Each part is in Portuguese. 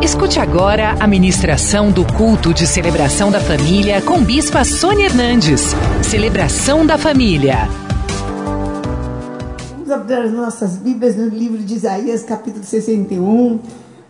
Escute agora a ministração do culto de celebração da família com Bispa Sônia Hernandes. Celebração da família. Vamos abrir as nossas Bíblias no livro de Isaías, capítulo 61,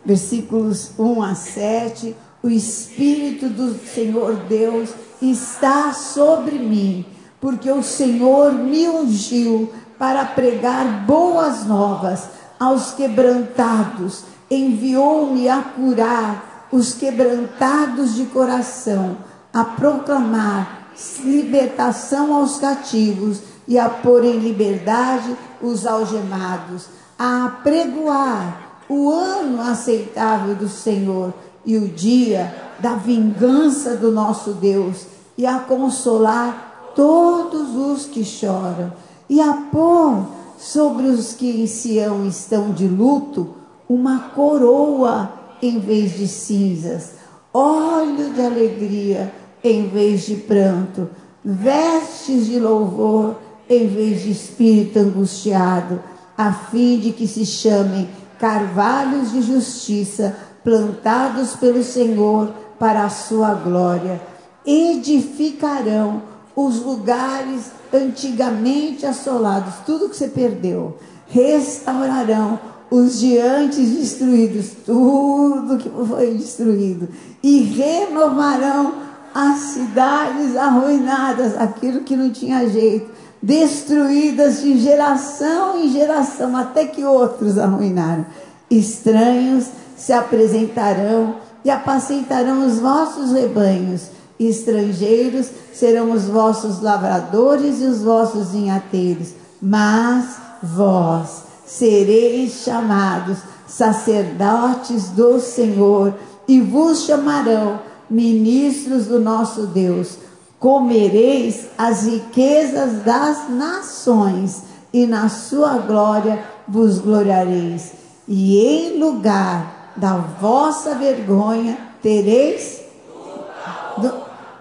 versículos 1 a 7. O Espírito do Senhor Deus está sobre mim, porque o Senhor me ungiu para pregar boas novas aos quebrantados enviou-me a curar os quebrantados de coração, a proclamar libertação aos cativos e a pôr em liberdade os algemados, a apregoar o ano aceitável do Senhor e o dia da vingança do nosso Deus, e a consolar todos os que choram, e a pôr sobre os que em Sião estão de luto uma coroa em vez de cinzas, óleo de alegria em vez de pranto, vestes de louvor em vez de espírito angustiado, a fim de que se chamem carvalhos de justiça, plantados pelo Senhor para a sua glória. Edificarão os lugares antigamente assolados, tudo que você perdeu, restaurarão os diantes destruídos, tudo que foi destruído, e renovarão as cidades arruinadas, aquilo que não tinha jeito, destruídas de geração em geração, até que outros arruinaram. Estranhos se apresentarão e apacentarão os vossos rebanhos. Estrangeiros serão os vossos lavradores e os vossos vinhateiros, mas vós sereis chamados sacerdotes do Senhor e vos chamarão ministros do nosso Deus. Comereis as riquezas das nações e na sua glória vos gloriareis. E em lugar da vossa vergonha tereis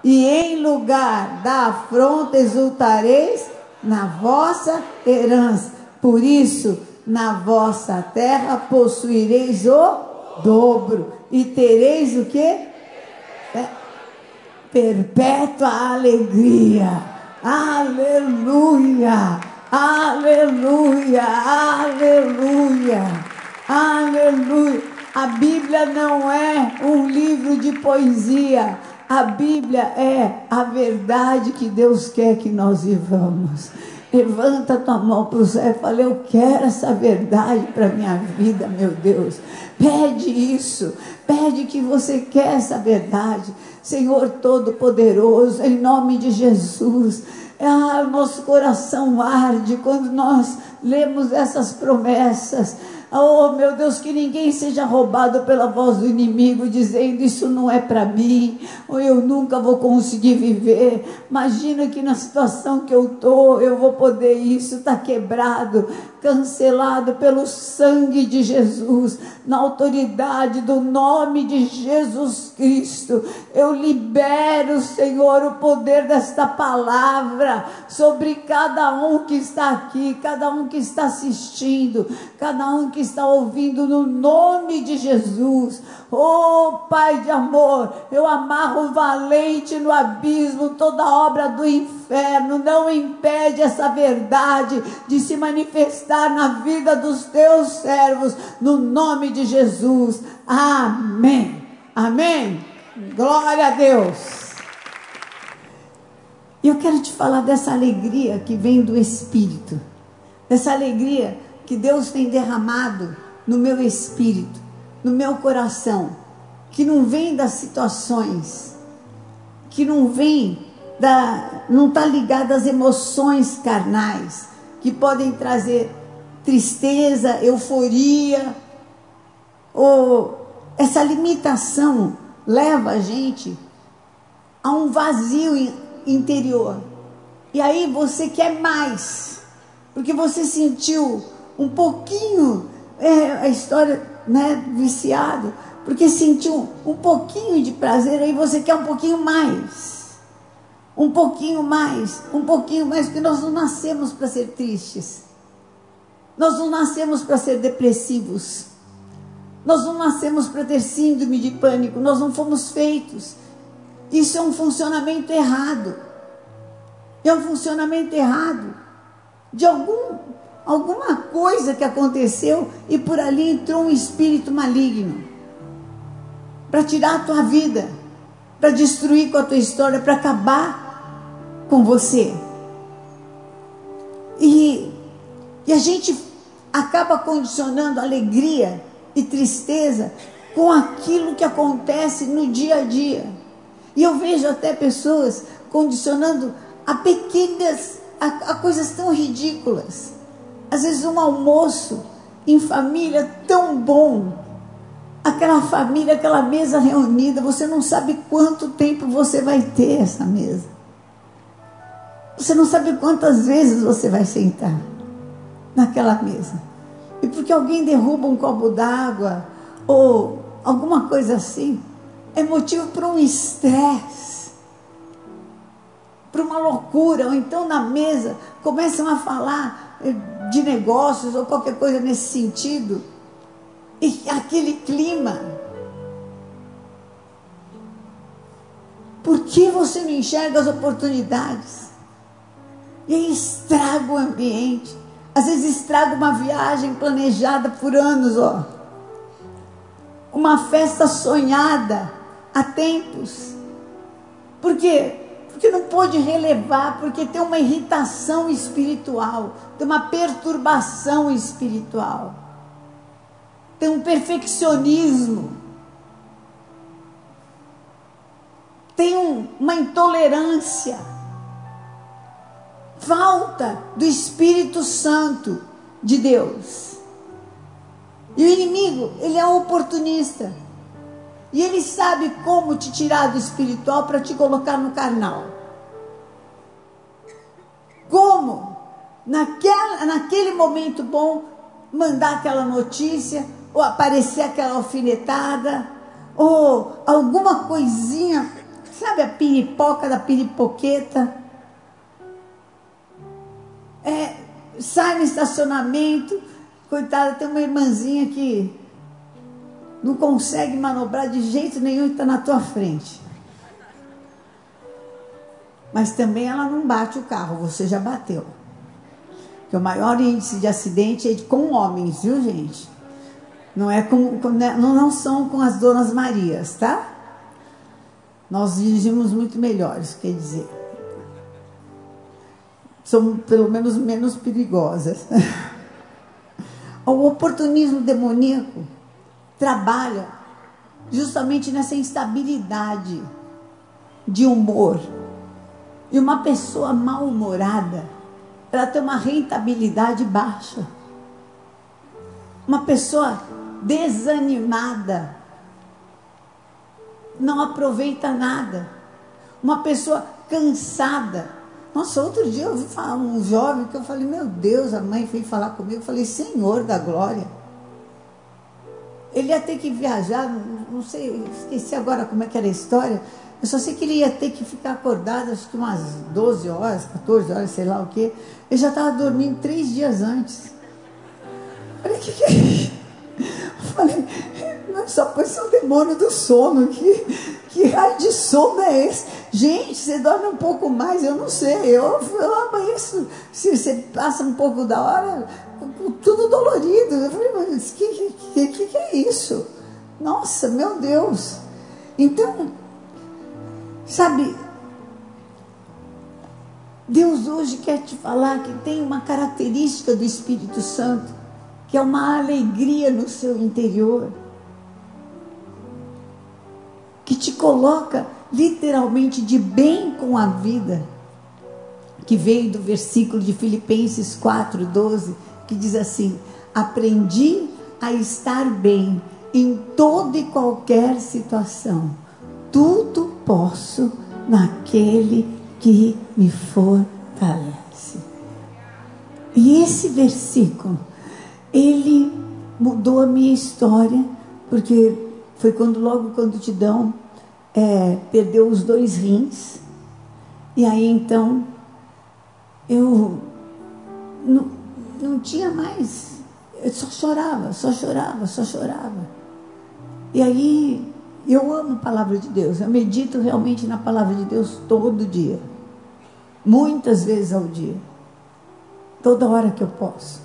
e em lugar da afronta exultareis na vossa herança. Por isso, na vossa terra possuireis o dobro e tereis o que? É, perpétua alegria. Aleluia, aleluia, aleluia, aleluia. A Bíblia não é um livro de poesia. A Bíblia é a verdade que Deus quer que nós vivamos. Levanta tua mão para o céu e fala: Eu quero essa verdade para minha vida, meu Deus. Pede isso. Pede que você quer essa verdade. Senhor Todo-Poderoso, em nome de Jesus. Ah, nosso coração arde quando nós lemos essas promessas. Oh, meu Deus, que ninguém seja roubado pela voz do inimigo, dizendo isso não é para mim, ou eu nunca vou conseguir viver. Imagina que na situação que eu tô, eu vou poder isso, está quebrado, cancelado pelo sangue de Jesus, na autoridade do nome de Jesus Cristo. Eu libero, Senhor, o poder desta palavra sobre cada um que está aqui, cada um que está assistindo, cada um que está ouvindo no nome de Jesus. Oh, Pai de amor, eu amarro valente no abismo toda obra do inferno. Não impede essa verdade de se manifestar na vida dos teus servos, no nome de Jesus. Amém. Amém. Glória a Deus. E eu quero te falar dessa alegria que vem do Espírito, dessa alegria que Deus tem derramado no meu espírito, no meu coração, que não vem das situações, que não vem da, não está ligado às emoções carnais, que podem trazer tristeza, euforia, ou essa limitação leva a gente a um vazio interior. E aí você quer mais, porque você sentiu um pouquinho, é, a história, né, viciado, porque sentiu um, pouquinho de prazer, aí você quer um pouquinho mais. Um pouquinho mais, um pouquinho mais, porque nós não nascemos para ser tristes. Nós não nascemos para ser depressivos. Nós não nascemos para ter síndrome de pânico, nós não fomos feitos. Isso é um funcionamento errado. É um funcionamento errado de algum, alguma coisa que aconteceu e por ali entrou um espírito maligno para tirar a tua vida, para destruir com a tua história, para acabar com você. E, e a gente acaba condicionando alegria e tristeza com aquilo que acontece no dia a dia. E eu vejo até pessoas condicionando a pequenas, a, a coisas tão ridículas. Às vezes um almoço em família tão bom, aquela família, aquela mesa reunida, você não sabe quanto tempo você vai ter essa mesa. Você não sabe quantas vezes você vai sentar naquela mesa. E porque alguém derruba um copo d'água ou alguma coisa assim, é motivo para um estresse, para uma loucura, ou então na mesa começam a falar eh, de negócios ou qualquer coisa nesse sentido, e aquele clima. Por que você não enxerga as oportunidades? E aí estraga o ambiente. Às vezes estraga uma viagem planejada por anos, ó. Uma festa sonhada há tempos. Por quê? Porque não pôde relevar, porque tem uma irritação espiritual, tem uma perturbação espiritual, tem um perfeccionismo, tem um, uma intolerância falta do Espírito Santo de Deus. E o inimigo, ele é um oportunista. E ele sabe como te tirar do espiritual para te colocar no carnal. Como? Naquela, naquele momento bom, mandar aquela notícia, ou aparecer aquela alfinetada, ou alguma coisinha, sabe a piripoca da piripoqueta? É, sai no estacionamento, coitada, tem uma irmãzinha que não consegue manobrar de jeito nenhum e está na tua frente. Mas também ela não bate o carro, você já bateu. Porque o maior índice de acidente é com homens, viu, gente? Não é com, com né, não, não são com as donas Marias, tá? Nós dirigimos muito melhores, quer dizer são pelo menos menos perigosas. o oportunismo demoníaco trabalha justamente nessa instabilidade de humor. E uma pessoa mal-humorada, ela tem uma rentabilidade baixa. Uma pessoa desanimada não aproveita nada. Uma pessoa cansada nossa, outro dia eu falar um jovem que eu falei, meu Deus, a mãe veio falar comigo, eu falei, Senhor da glória. Ele ia ter que viajar, não sei, esqueci agora como é que era a história. Eu só sei que ele ia ter que ficar acordado, acho que umas 12 horas, 14 horas, sei lá o quê. Ele já estava dormindo três dias antes. Eu falei, que, que é isso? Eu falei, só pode ser o demônio do sono. Que, que raio de sono é esse? Gente, você dorme um pouco mais, eu não sei. Eu, eu amanheço, se você passa um pouco da hora, tudo dolorido. Eu falei, mas que, que, que, que é isso? Nossa, meu Deus. Então, sabe, Deus hoje quer te falar que tem uma característica do Espírito Santo, que é uma alegria no seu interior que te coloca literalmente de bem com a vida, que veio do versículo de Filipenses 4:12, que diz assim: "Aprendi a estar bem em toda e qualquer situação. Tudo posso naquele que me fortalece." E esse versículo, ele mudou a minha história, porque foi quando logo quando Tidão é, perdeu os dois rins. E aí então eu não, não tinha mais. Eu só chorava, só chorava, só chorava. E aí, eu amo a palavra de Deus. Eu medito realmente na palavra de Deus todo dia. Muitas vezes ao dia. Toda hora que eu posso.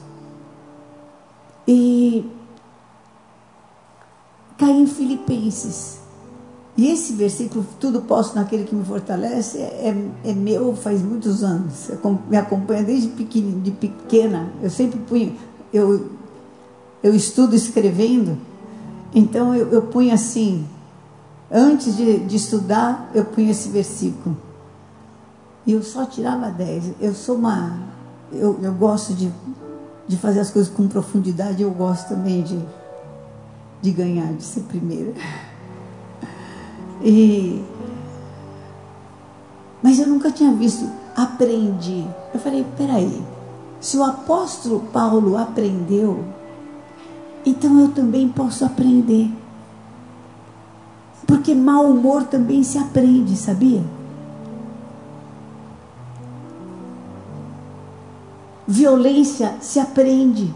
E caí em Filipenses. E esse versículo, tudo posso naquele que me fortalece, é, é meu faz muitos anos. Me acompanha desde de pequena. Eu sempre punho, eu, eu estudo escrevendo, então eu, eu punho assim, antes de, de estudar, eu punho esse versículo. E eu só tirava 10. Eu sou uma. Eu, eu gosto de, de fazer as coisas com profundidade, eu gosto também de, de ganhar, de ser primeira. E, mas eu nunca tinha visto, aprendi. Eu falei, peraí, se o apóstolo Paulo aprendeu, então eu também posso aprender. Porque mau humor também se aprende, sabia? Violência se aprende.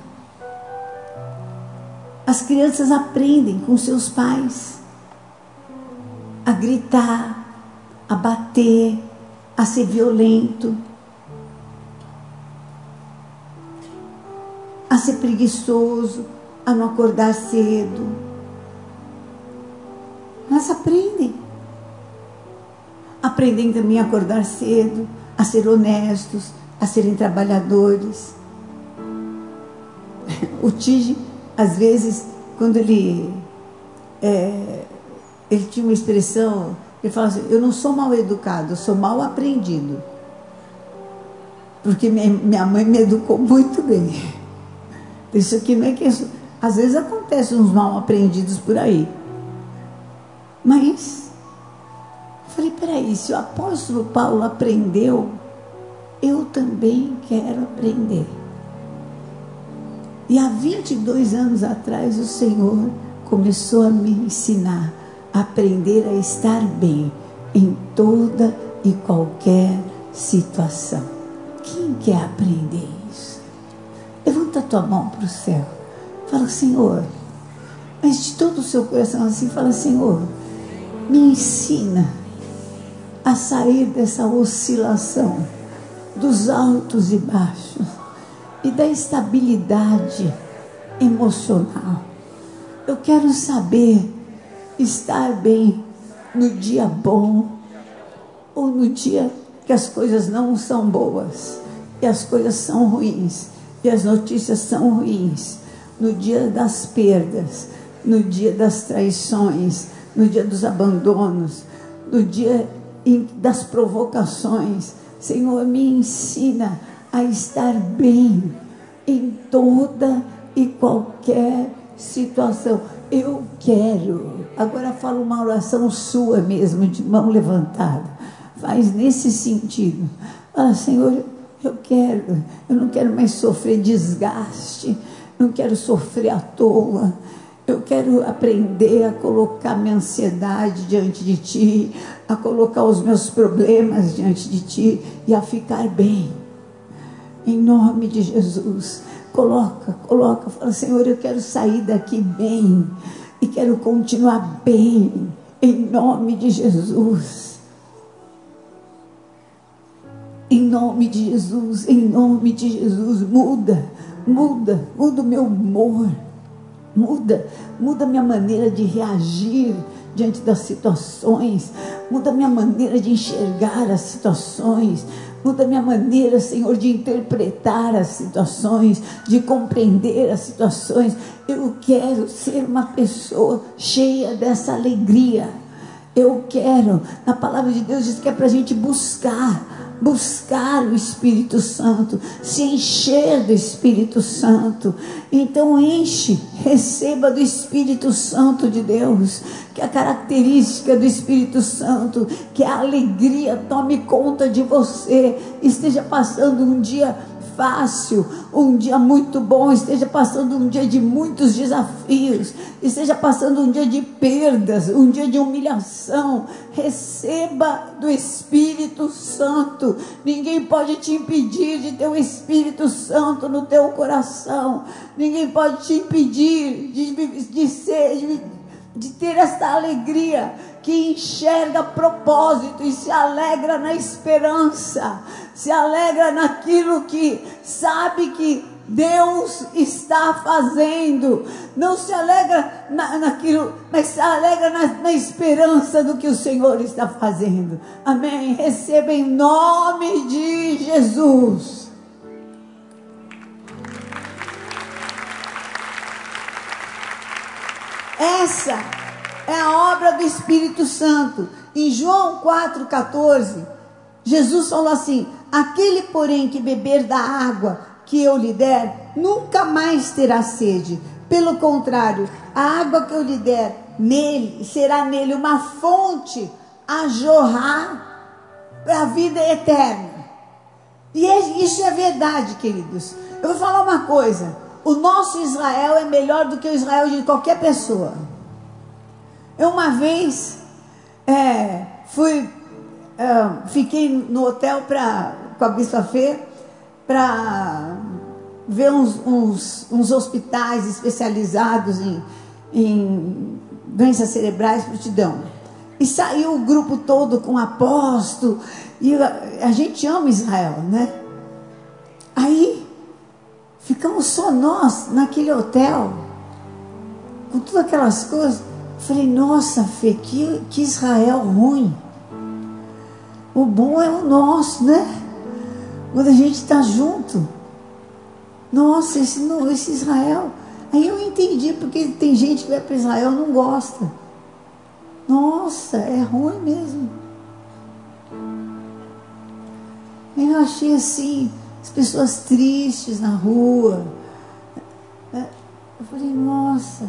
As crianças aprendem com seus pais a gritar, a bater, a ser violento, a ser preguiçoso, a não acordar cedo. Elas aprendem. Aprendem também a acordar cedo, a ser honestos, a serem trabalhadores. O Tige, às vezes, quando ele é, ele tinha uma expressão, ele falava assim, eu não sou mal educado, eu sou mal aprendido. Porque minha mãe me educou muito bem. Isso aqui não é que às vezes acontece uns mal aprendidos por aí. Mas eu falei, peraí, se o apóstolo Paulo aprendeu, eu também quero aprender. E há 22 anos atrás o Senhor começou a me ensinar aprender a estar bem em toda e qualquer situação. Quem quer aprender isso? Levanta tua mão para o céu. Fala, Senhor, mas de todo o seu coração assim, fala, Senhor, me ensina a sair dessa oscilação dos altos e baixos e da estabilidade emocional. Eu quero saber estar bem no dia bom ou no dia que as coisas não são boas e as coisas são ruins e as notícias são ruins, no dia das perdas, no dia das traições, no dia dos abandonos, no dia das provocações. Senhor, me ensina a estar bem em toda e qualquer situação. Eu quero. Agora fala uma oração sua mesmo, de mão levantada. Faz nesse sentido. Fala, Senhor, eu quero. Eu não quero mais sofrer desgaste. Não quero sofrer à toa. Eu quero aprender a colocar minha ansiedade diante de Ti, a colocar os meus problemas diante de Ti e a ficar bem. Em nome de Jesus. Coloca, coloca, fala, Senhor, eu quero sair daqui bem e quero continuar bem, em nome de Jesus. Em nome de Jesus, em nome de Jesus, muda, muda, muda o meu humor, muda, muda a minha maneira de reagir diante das situações, muda a minha maneira de enxergar as situações, Muda a minha maneira, Senhor, de interpretar as situações, de compreender as situações. Eu quero ser uma pessoa cheia dessa alegria. Eu quero, na palavra de Deus diz que é para a gente buscar buscar o Espírito Santo, se encher do Espírito Santo. Então enche, receba do Espírito Santo de Deus, que a característica do Espírito Santo, que a alegria tome conta de você, esteja passando um dia fácil, um dia muito bom, esteja passando um dia de muitos desafios, esteja passando um dia de perdas, um dia de humilhação, receba do Espírito Santo. Ninguém pode te impedir de ter o Espírito Santo no teu coração. Ninguém pode te impedir de, de ser, de de ter esta alegria que enxerga propósito e se alegra na esperança, se alegra naquilo que sabe que Deus está fazendo. Não se alegra na, naquilo, mas se alegra na, na, esperança do que o Senhor está fazendo. Amém. Receba em nome de Jesus. Essa é a obra do Espírito Santo. Em João 4,14, Jesus falou assim: Aquele, porém, que beber da água que eu lhe der, nunca mais terá sede. Pelo contrário, a água que eu lhe der nele será nele uma fonte a jorrar para a vida eterna. E é, isso é verdade, queridos. Eu vou falar uma coisa: o nosso Israel é melhor do que o Israel de qualquer pessoa. Eu uma vez é, fui, é, fiquei no hotel pra, com a Bispa Fê para ver uns, uns, uns, hospitais especializados em, em doenças cerebrais prontidão. E saiu o grupo todo com apóstolo. E a, a gente ama Israel, né? Aí ficamos só nós naquele hotel, com todas aquelas coisas. Falei, nossa, Fê, que, que Israel ruim. O bom é o nosso, né? Quando a gente está junto. Nossa, esse, esse Israel. Aí eu entendi porque tem gente que vai para Israel e não gosta. Nossa, é ruim mesmo. Eu achei assim, as pessoas tristes na rua. Eu falei, nossa.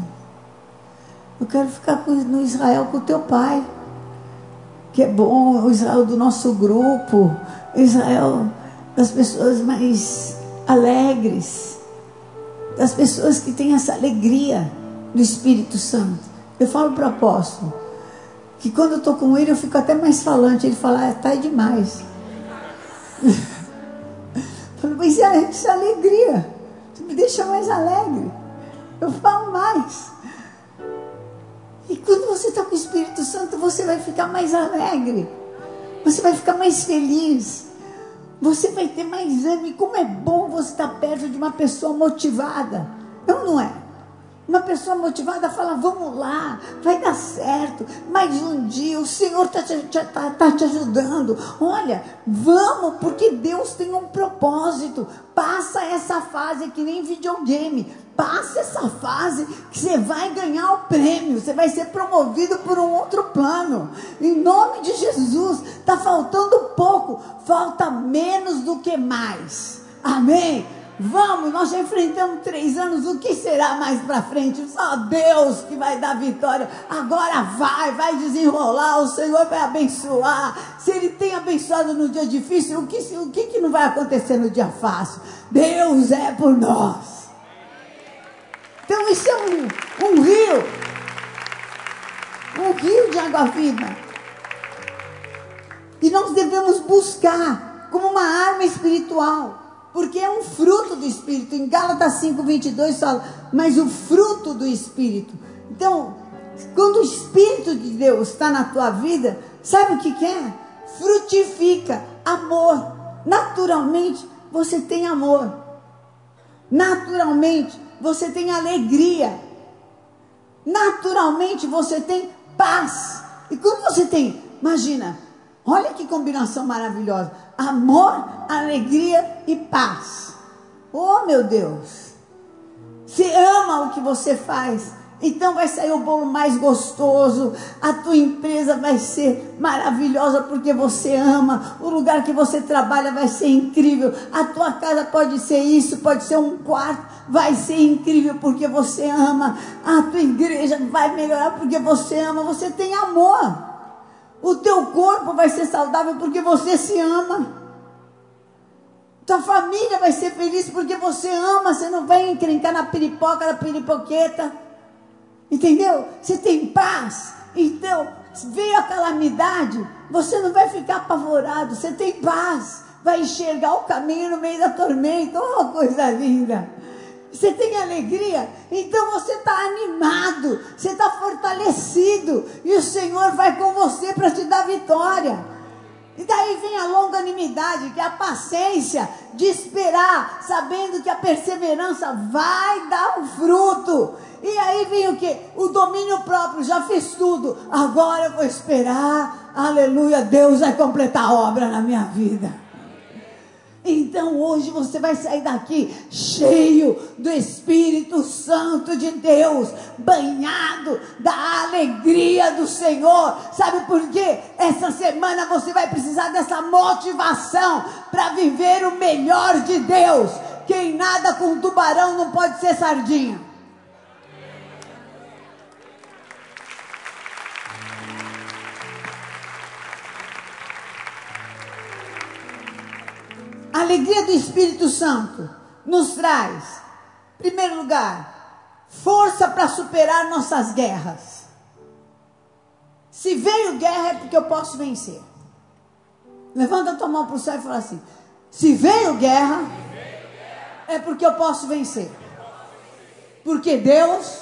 Eu quero ficar no Israel com o teu pai. Que é bom, o Israel do nosso grupo, o Israel das pessoas mais alegres, das pessoas que têm essa alegria do Espírito Santo. Eu falo para o apóstolo que quando eu estou com ele eu fico até mais falante. Ele fala, ah, tá demais. falo, mas é essa alegria. Você me deixa mais alegre. Eu falo mais. E quando você está com o Espírito Santo, você vai ficar mais alegre. Você vai ficar mais feliz. Você vai ter mais ânimo. E como é bom você estar perto de uma pessoa motivada. Não, não é? Uma pessoa motivada fala: vamos lá, vai dar certo. Mais um dia, o Senhor está te, tá, tá te ajudando. Olha, vamos, porque Deus tem um propósito. Passa essa fase que nem videogame. Passa essa fase que você vai ganhar o prêmio. Você vai ser promovido por um outro plano. Em nome de Jesus, está faltando pouco, falta menos do que mais. Amém. Vamos, nós já enfrentamos três anos, o que será mais para frente? Só Deus que vai dar vitória. Agora vai, vai desenrolar, o Senhor vai abençoar. Se Ele tem abençoado no dia difícil, o que, o que, que não vai acontecer no dia fácil? Deus é por nós. Então isso é um, um rio, um rio de água viva. E nós devemos buscar como uma arma espiritual porque é um fruto do Espírito. Em Gálatas 5, 22 fala, mas o fruto do Espírito. Então, quando o Espírito de Deus está na tua vida, sabe o que, que é? Frutifica amor. Naturalmente, você tem amor. Naturalmente, você tem alegria. Naturalmente, você tem paz. E quando você tem, imagina, olha que combinação maravilhosa. Amor, alegria e paz. Oh, meu Deus! Você ama o que você faz, então vai sair o bolo mais gostoso, a tua empresa vai ser maravilhosa porque você ama, o lugar que você trabalha vai ser incrível, a tua casa pode ser isso, pode ser um quarto, vai ser incrível porque você ama, a tua igreja vai melhorar porque você ama, você tem amor. O teu corpo vai ser saudável porque você se ama. Tua família vai ser feliz porque você ama, você não vai encrencar na piripoca, na piripoqueta. Entendeu? Você tem paz. Então, veio a calamidade, você não vai ficar apavorado, você tem paz. Vai enxergar o caminho no meio da tormenta. Oh, coisa linda! Você tem alegria? Então você está animado, você está fortalecido, e o Senhor vai com você para te dar vitória. E daí vem a longanimidade, que é a paciência de esperar, sabendo que a perseverança vai dar um fruto. E aí vem o que? O domínio próprio, já fiz tudo, agora eu vou esperar, aleluia, Deus vai completar a obra na minha vida. Então hoje você vai sair daqui cheio do Espírito Santo de Deus, banhado da alegria do Senhor. Sabe por quê? Essa semana você vai precisar dessa motivação para viver o melhor de Deus. Quem nada com tubarão não pode ser sardinha. A alegria do Espírito Santo nos traz, em primeiro lugar, força para superar nossas guerras. Se veio guerra é porque eu posso vencer. Levanta a tua mão para o céu e fala assim: se veio guerra, é porque eu posso vencer. Porque Deus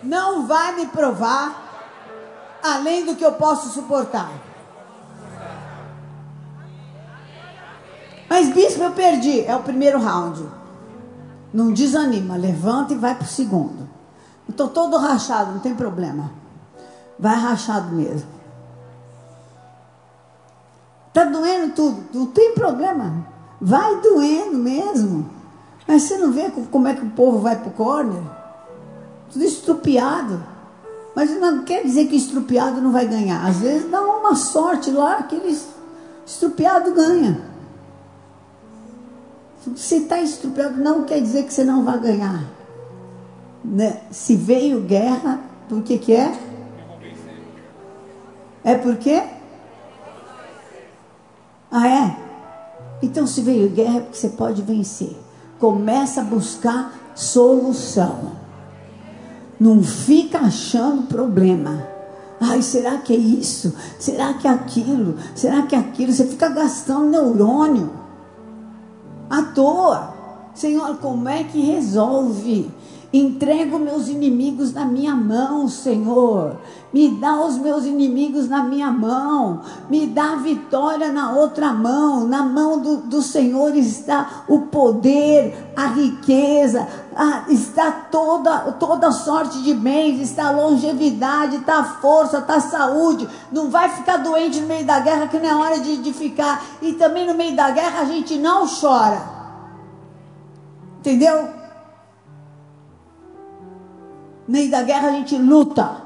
não vai me provar além do que eu posso suportar. Mas, bispo, eu perdi. É o primeiro round. Não desanima, levanta e vai para o segundo. Estou todo rachado, não tem problema. Vai rachado mesmo. Está doendo tudo, não tem problema. Vai doendo mesmo. Mas você não vê como é que o povo vai para o corner? Tudo estrupiado. Mas não quer dizer que estrupiado não vai ganhar. Às vezes dá uma sorte lá, aquele estrupiado ganha. Se está estrupiado, não quer dizer que você não vai ganhar. Né? Se veio guerra, por que que é? É por quê? Ah, é? Então, se veio guerra, é porque você pode vencer. Começa a buscar solução. Não fica achando problema. Ai, será que é isso? Será que é aquilo? Será que é aquilo? Você fica gastando neurônio à toa. Senhor, como é que resolve? Entrego meus inimigos na minha mão, Senhor. Me dá os meus inimigos na minha mão. Me dá vitória na outra mão. Na mão do, do Senhor está o poder, a riqueza, a, está toda, toda sorte de bens, está a longevidade, está a força, está a saúde. Não vai ficar doente no meio da guerra, que não é hora de, de ficar. E também no meio da guerra a gente não chora. Entendeu? No meio da guerra a gente luta.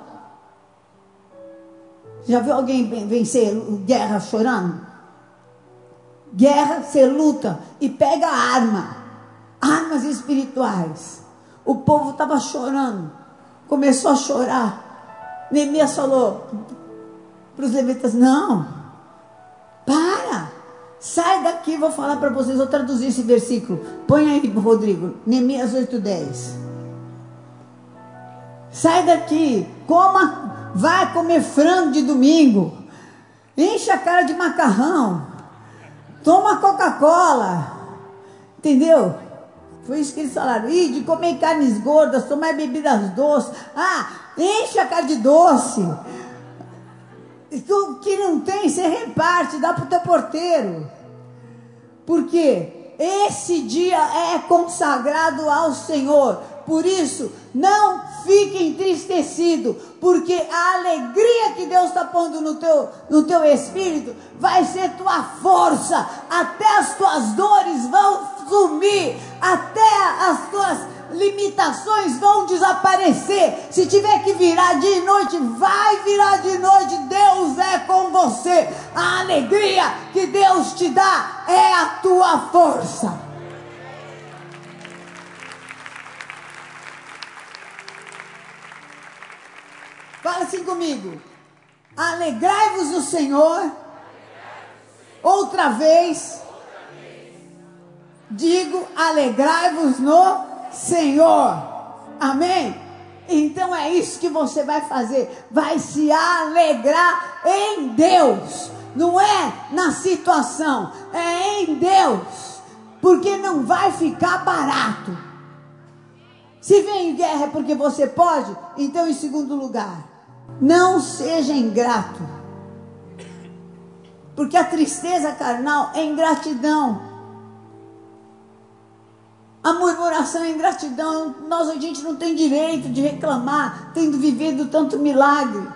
Já viu alguém vencer guerra chorando? Guerra, você luta e pega arma, armas espirituais. O povo estava chorando, começou a chorar. Neemias falou para os levitas: Não, para, sai daqui. Vou falar para vocês, vou traduzir esse versículo. Põe aí, Rodrigo, Neemias 8,10. Sai daqui, coma, vai comer frango de domingo. Enche a cara de macarrão. Toma Coca-Cola. Entendeu? Foi isso que eles falaram. Ih, de comer carnes gordas, tomar bebidas doces. Ah, enche a cara de doce. O que não tem, você reparte, dá para o teu porteiro. Porque esse dia é consagrado ao Senhor. Por isso, não fique entristecido, porque a alegria que Deus está pondo no teu, no teu espírito vai ser tua força. Até as tuas dores vão sumir, até as tuas limitações vão desaparecer. Se tiver que virar dia e noite, vai virar de noite. Deus é com você. A alegria que Deus te dá é a tua força. Assim comigo. Alegrai-vos no Senhor. Outra vez. Digo, alegrai-vos no Senhor. Amém? Então é isso que você vai fazer. Vai se alegrar em Deus. Não é na situação, é em Deus. Porque não vai ficar barato. Se vem guerra é porque você pode, então em segundo lugar, não seja ingrato. Porque a tristeza carnal é ingratidão. A murmuração é ingratidão. Nós, a gente não tem direito de reclamar, tendo vivido tanto milagre.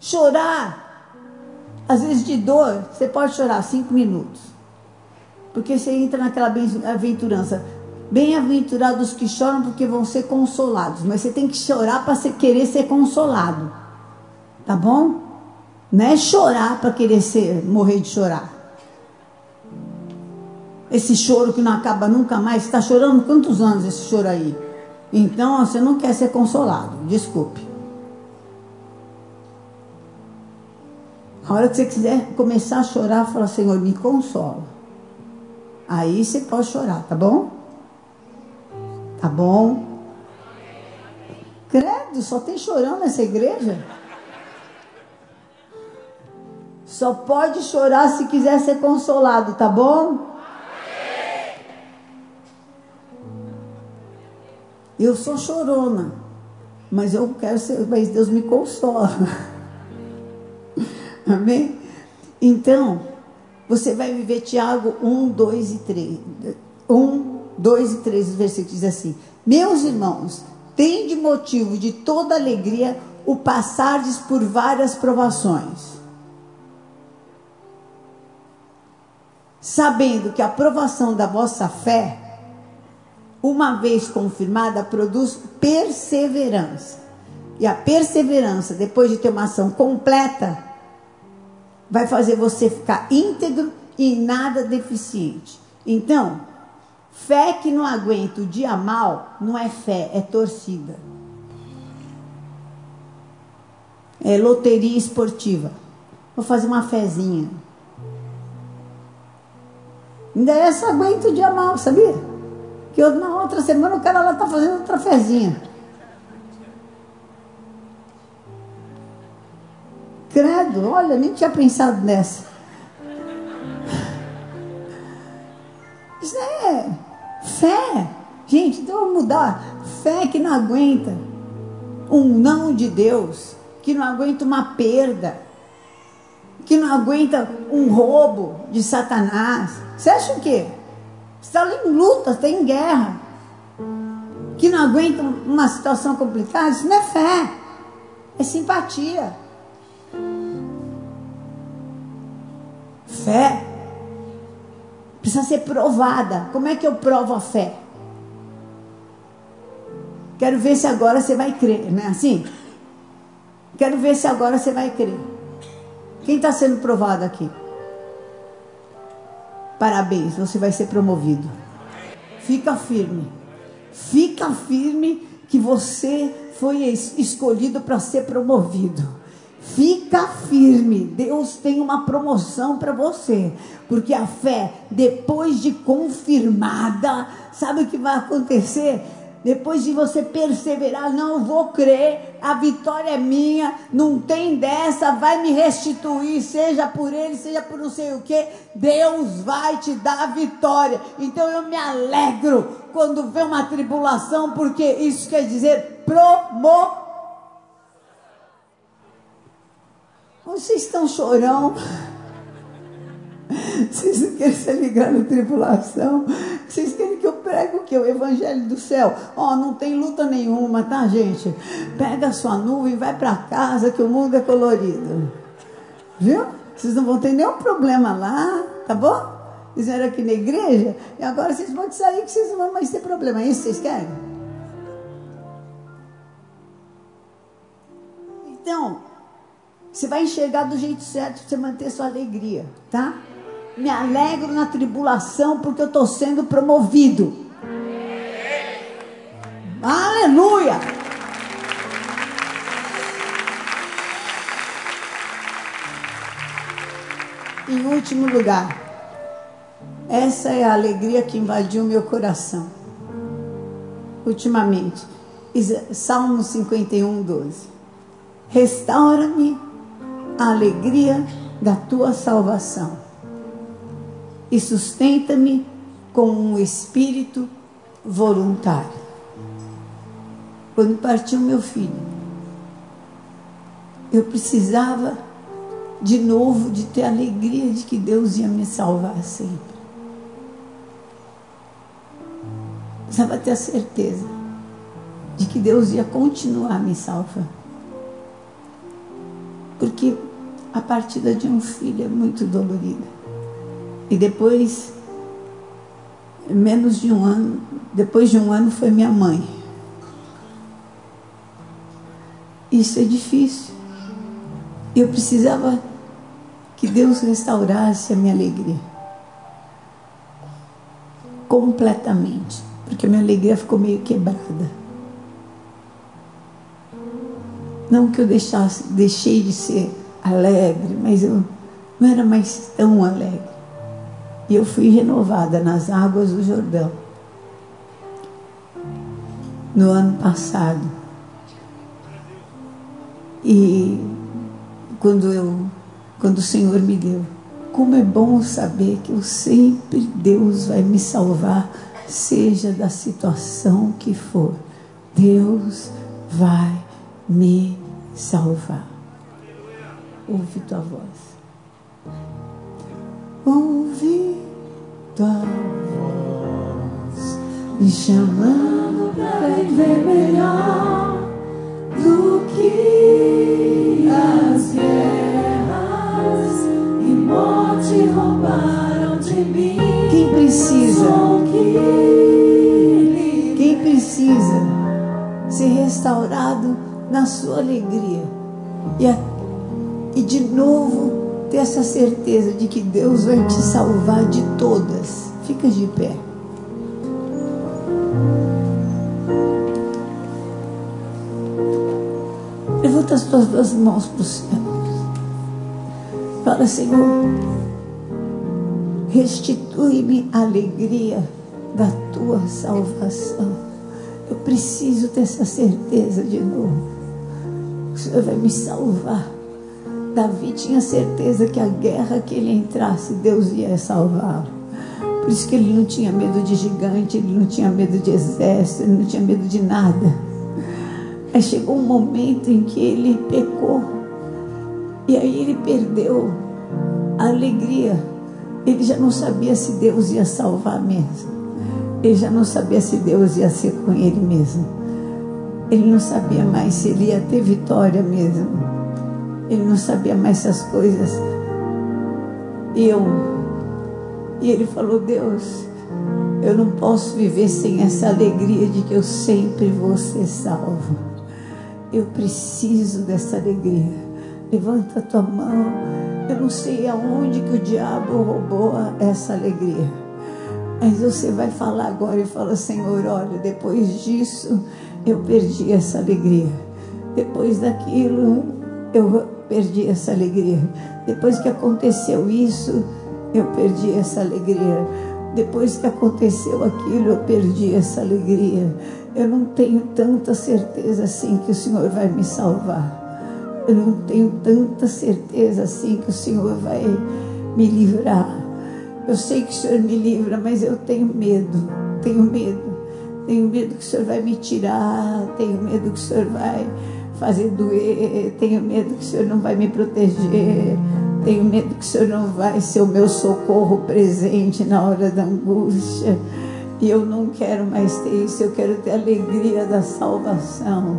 Chorar, às vezes de dor, você pode chorar cinco minutos. Porque você entra naquela bem-aventurança. Bem-aventurados que choram porque vão ser consolados. Mas você tem que chorar para querer ser consolado. Tá bom? Não é chorar para querer ser, morrer de chorar. Esse choro que não acaba nunca mais. Está chorando quantos anos esse choro aí? Então você não quer ser consolado. Desculpe. A hora que você quiser começar a chorar, fala, Senhor, me consola. Aí você pode chorar, tá bom? Tá bom? Credo, só tem chorão nessa igreja? Só pode chorar se quiser ser consolado, tá bom? Eu sou chorona, mas eu quero ser, mas Deus me consola. Amém? Então, você vai viver Tiago 1, 2 e 3. 1, 2 e 3, os versículos diz assim: Meus irmãos, tem de motivo de toda alegria o passardes por várias provações. Sabendo que a provação da vossa fé, uma vez confirmada, produz perseverança. E a perseverança, depois de ter uma ação completa, vai fazer você ficar íntegro e nada deficiente. Então, Fé que não aguenta o dia mal não é fé, é torcida. É loteria esportiva. Vou fazer uma fezinha. Ainda essa aguenta o dia mal, sabia? Que eu, na outra semana o cara lá tá fazendo outra fezinha. Credo, olha, nem tinha pensado nessa. Isso é Fé. Gente, então vamos mudar. Fé que não aguenta um não de Deus, que não aguenta uma perda, que não aguenta um roubo de Satanás. Você acha o quê? Está em luta, está em guerra. Que não aguenta uma situação complicada, isso não é fé, é simpatia. Fé Precisa ser provada. Como é que eu provo a fé? Quero ver se agora você vai crer, não é assim? Quero ver se agora você vai crer. Quem está sendo provado aqui? Parabéns, você vai ser promovido. Fica firme. Fica firme que você foi escolhido para ser promovido. Fica firme, Deus tem uma promoção para você, porque a fé, depois de confirmada, sabe o que vai acontecer? Depois de você perseverar, não vou crer, a vitória é minha, não tem dessa, vai me restituir, seja por ele, seja por não sei o que, Deus vai te dar a vitória. Então eu me alegro quando vê uma tribulação, porque isso quer dizer promoção Vocês estão chorão. Vocês não querem se ligar na tribulação. Vocês querem que eu pregue o que? O evangelho do céu. Ó, oh, não tem luta nenhuma, tá, gente? Pega a sua nuvem vai para casa que o mundo é colorido. Viu? Vocês não vão ter nenhum problema lá, tá bom? Fizeram aqui na igreja e agora vocês vão sair que vocês não vão mais ter problema. É isso que vocês querem? Então, você vai enxergar do jeito certo para você manter sua alegria, tá? Me alegro na tribulação porque eu estou sendo promovido. Aleluia! Em último lugar, essa é a alegria que invadiu meu coração. Ultimamente, Salmo 51, 12. Restaura-me a alegria da tua salvação. E sustenta-me com um espírito voluntária. Quando partiu meu filho, eu precisava de novo de ter a alegria de que Deus ia me salvar sempre. Precisava ter a certeza de que Deus ia continuar me salvando. Porque a partida de um filho é muito dolorida. E depois, menos de um ano, depois de um ano foi minha mãe. Isso é difícil. Eu precisava que Deus restaurasse a minha alegria. Completamente. Porque a minha alegria ficou meio quebrada. Não que eu deixasse, deixei de ser alegre, mas eu não era mais tão alegre. E eu fui renovada nas águas do Jordão. No ano passado. E quando eu quando o Senhor me deu. Como é bom saber que eu sempre Deus vai me salvar, seja da situação que for. Deus vai me salvar. Ouve tua voz. Ouve tua voz me chamando para viver melhor do que as guerras e morte roubaram de mim. Quem precisa? Quem precisa ser restaurado na sua alegria e, a, e de novo ter essa certeza de que Deus vai te salvar de todas. Fica de pé. Levanta as tuas duas mãos para o céu. Fala, Senhor, restitui-me a alegria da tua salvação. Eu preciso ter essa certeza de novo. O Senhor vai me salvar. Davi tinha certeza que a guerra que ele entrasse, Deus ia salvá-lo. Por isso que ele não tinha medo de gigante, ele não tinha medo de exército, ele não tinha medo de nada. Aí chegou um momento em que ele pecou. E aí ele perdeu a alegria. Ele já não sabia se Deus ia salvar mesmo. Ele já não sabia se Deus ia ser com ele mesmo. Ele não sabia mais se ele ia ter vitória mesmo. Ele não sabia mais essas coisas. E eu. E ele falou: Deus, eu não posso viver sem essa alegria de que eu sempre vou ser salvo. Eu preciso dessa alegria. Levanta a tua mão. Eu não sei aonde que o diabo roubou essa alegria. Mas você vai falar agora e fala, Senhor, olha, depois disso eu perdi essa alegria. Depois daquilo eu perdi essa alegria. Depois que aconteceu isso, eu perdi essa alegria. Depois que aconteceu aquilo, eu perdi essa alegria eu não tenho tanta certeza assim que o Senhor vai me salvar. Eu não tenho tanta certeza assim que o Senhor vai me livrar. Eu sei que o Senhor me livra, mas eu tenho medo. Tenho medo. Tenho medo que o Senhor vai me tirar. Tenho medo que o Senhor vai fazer doer. Tenho medo que o Senhor não vai me proteger. Tenho medo que o Senhor não vai ser o meu socorro presente na hora da angústia. E eu não quero mais ter isso, eu quero ter a alegria da salvação.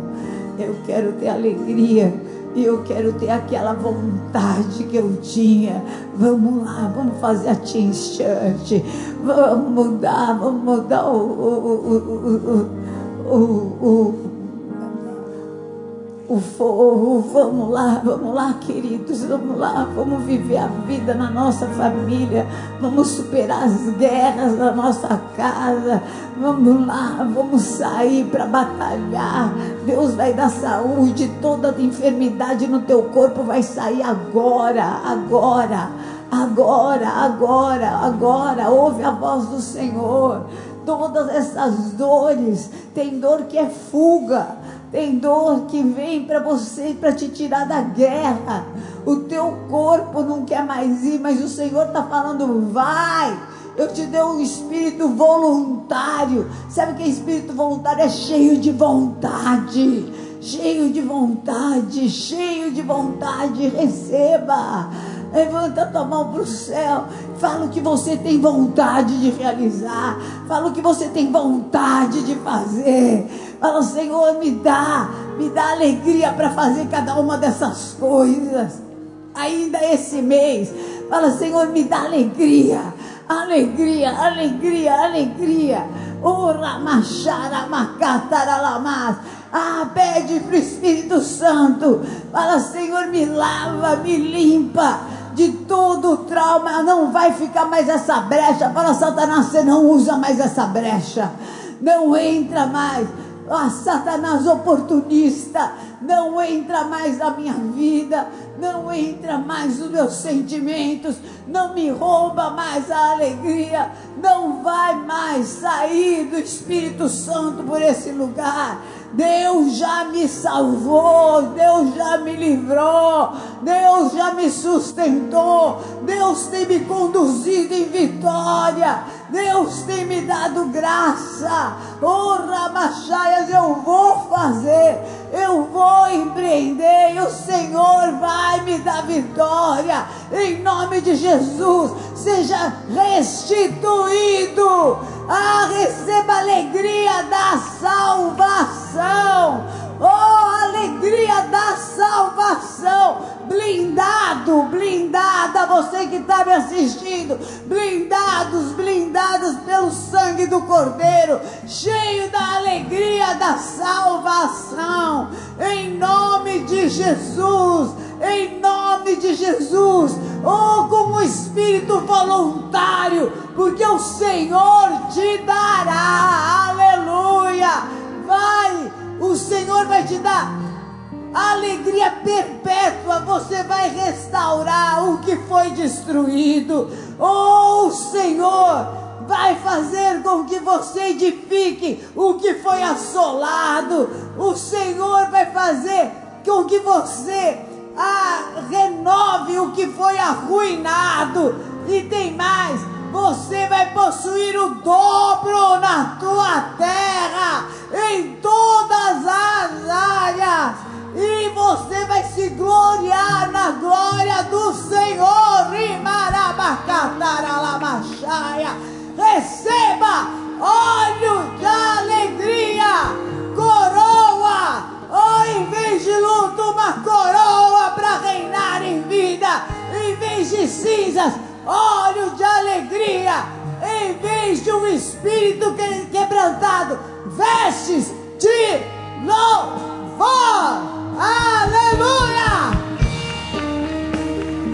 Eu quero ter alegria e eu quero ter aquela vontade que eu tinha. Vamos lá, vamos fazer a Teen Church. Vamos mudar, vamos mudar o, o, o, o o fogo. Vamos lá, vamos lá, queridos, vamos lá, vamos viver a vida na nossa família, vamos superar as guerras na nossa casa. Vamos lá, vamos sair para batalhar. Deus vai dar saúde, toda enfermidade no teu corpo vai sair agora, agora. Agora, agora, agora, ouve a voz do Senhor. Todas essas dores, tem dor que é fuga, tem dor que vem para você para te tirar da guerra. O teu corpo não quer mais ir, mas o Senhor está falando: vai. Eu te dei um espírito voluntário. Sabe que espírito voluntário é cheio de vontade cheio de vontade, cheio de vontade, receba. Levanta tua mão para o céu. Fala o que você tem vontade de realizar. Fala o que você tem vontade de fazer. Fala, Senhor, me dá, me dá alegria para fazer cada uma dessas coisas. Ainda esse mês. Fala, Senhor, me dá alegria. Alegria, alegria, alegria. Ora, machara, macatara. Ah, pede para o Espírito Santo. Fala, Senhor, me lava, me limpa de todo o trauma, não vai ficar mais essa brecha. Fala, Satanás, você não usa mais essa brecha, não entra mais. Ah, Satanás oportunista, não entra mais na minha vida, não entra mais nos meus sentimentos, não me rouba mais a alegria, não vai mais sair do Espírito Santo por esse lugar. Deus já me salvou, Deus já me livrou, Deus já me sustentou, Deus tem me conduzido em vitória, Deus tem me dado graça. Oh, Ramachaias, eu vou fazer, eu vou empreender e o Senhor vai me dar vitória. Em nome de Jesus, seja restituído. Ah, receba a alegria da salvação. Oh, alegria da salvação. Blindado, blindada, você que está me assistindo. Blindados, blindados pelo sangue do Cordeiro. Cheio da alegria da salvação. Em nome de Jesus. Em nome de Jesus. Oh, com o espírito voluntário. Porque o Senhor te dará. Aleluia. Vai o Senhor vai te dar alegria perpétua, você vai restaurar o que foi destruído. Oh, o Senhor vai fazer com que você edifique o que foi assolado. O Senhor vai fazer com que você ah, renove o que foi arruinado. E tem mais, você vai possuir o dobro na tua terra, em todas as áreas, e você vai se gloriar na glória do Senhor. Receba óleo cinzas óleo de alegria, em vez de um espírito quebrantado, vestes de louvor. Aleluia!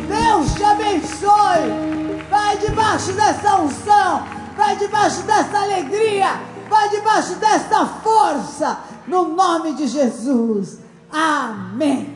Deus te abençoe. Vai debaixo dessa unção, vai debaixo dessa alegria, vai debaixo dessa força, no nome de Jesus. Amém.